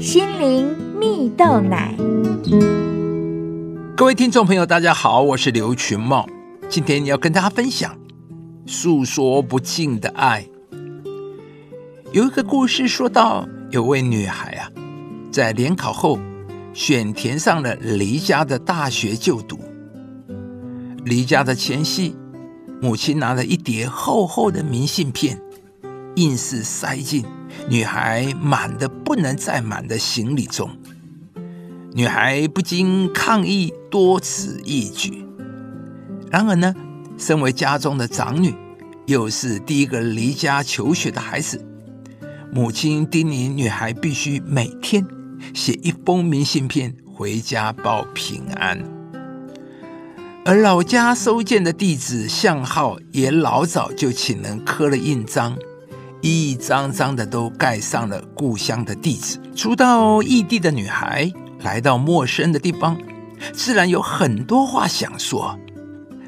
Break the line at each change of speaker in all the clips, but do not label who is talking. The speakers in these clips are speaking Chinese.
心灵蜜豆奶。
各位听众朋友，大家好，我是刘群茂，今天要跟大家分享诉说不尽的爱。有一个故事说到，有位女孩啊，在联考后选填上了离家的大学就读。离家的前夕，母亲拿了一叠厚厚的明信片，硬是塞进女孩满的不能再满的行李中。女孩不禁抗议多此一举。然而呢，身为家中的长女，又是第一个离家求学的孩子，母亲叮咛女孩必须每天写一封明信片回家报平安。而老家收件的地址巷号也老早就请人刻了印章，一张张的都盖上了故乡的地址。初到异地的女孩。来到陌生的地方，自然有很多话想说。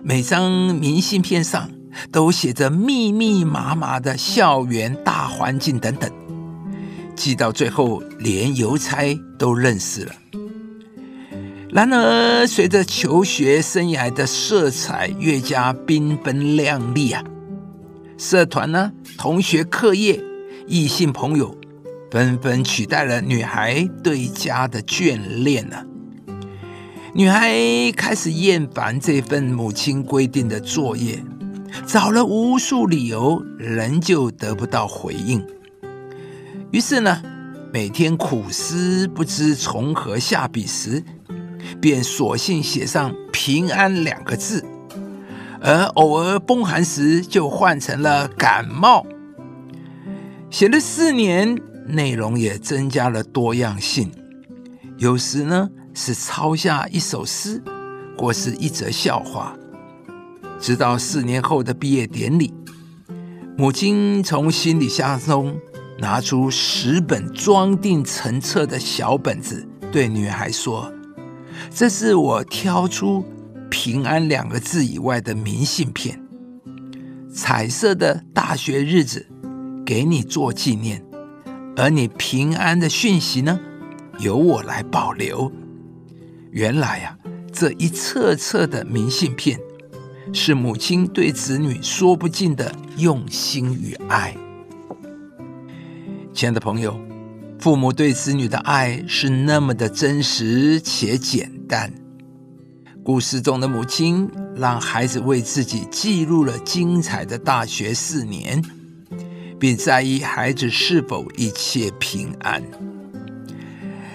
每张明信片上都写着密密麻麻的校园大环境等等，寄到最后连邮差都认识了。然而，随着求学生涯的色彩越加缤纷亮丽啊，社团呢、同学、课业、异性朋友。纷纷取代了女孩对家的眷恋呢。女孩开始厌烦这份母亲规定的作业，找了无数理由，仍旧得不到回应。于是呢，每天苦思不知从何下笔时，便索性写上“平安”两个字，而偶尔风寒时，就换成了“感冒”。写了四年。内容也增加了多样性，有时呢是抄下一首诗，或是一则笑话。直到四年后的毕业典礼，母亲从行李箱中拿出十本装订成册的小本子，对女孩说：“这是我挑出‘平安’两个字以外的明信片，彩色的大学日子，给你做纪念。”而你平安的讯息呢，由我来保留。原来呀，这一册册的明信片，是母亲对子女说不尽的用心与爱。亲爱的朋友，父母对子女的爱是那么的真实且简单。故事中的母亲，让孩子为自己记录了精彩的大学四年。并在意孩子是否一切平安。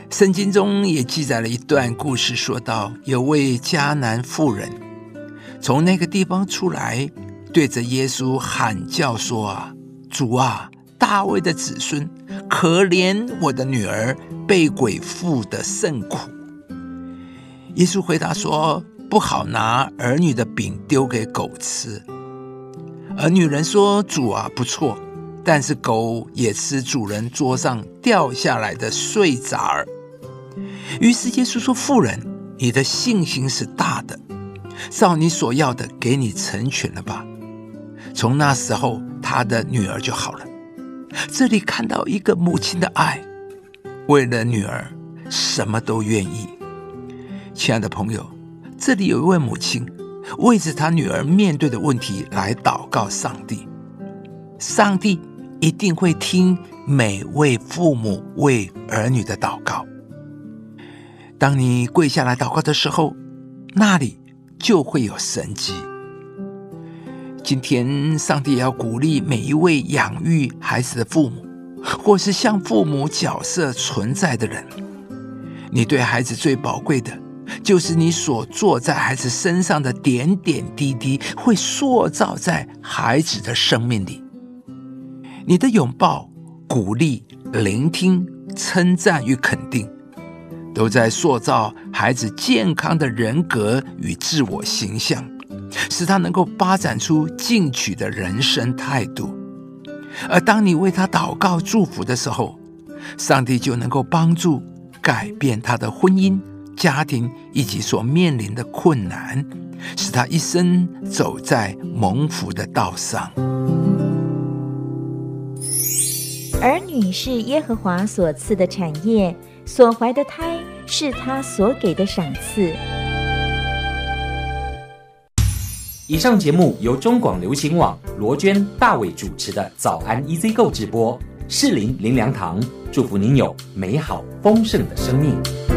圣经中也记载了一段故事，说到有位迦南妇人从那个地方出来，对着耶稣喊叫说：“啊，主啊，大卫的子孙，可怜我的女儿被鬼附的甚苦。”耶稣回答说：“不好拿儿女的饼丢给狗吃。”而女人说：“主啊，不错。”但是狗也吃主人桌上掉下来的碎渣儿。于是耶稣说：“妇人，你的信心是大的，照你所要的给你成全了吧。”从那时候，他的女儿就好了。这里看到一个母亲的爱，为了女儿什么都愿意。亲爱的朋友，这里有一位母亲，为着她女儿面对的问题来祷告上帝，上帝。一定会听每位父母为儿女的祷告。当你跪下来祷告的时候，那里就会有神迹。今天，上帝也要鼓励每一位养育孩子的父母，或是像父母角色存在的人。你对孩子最宝贵的，就是你所做在孩子身上的点点滴滴，会塑造在孩子的生命里。你的拥抱、鼓励、聆听、称赞与肯定，都在塑造孩子健康的人格与自我形象，使他能够发展出进取的人生态度。而当你为他祷告、祝福的时候，上帝就能够帮助改变他的婚姻、家庭以及所面临的困难，使他一生走在蒙福的道上。
儿女。是耶和华所赐的产业，所怀的胎是他所给的赏赐。
以上节目由中广流行网罗娟、大伟主持的《早安 EZ 购》直播，适林林良堂祝福您有美好丰盛的生命。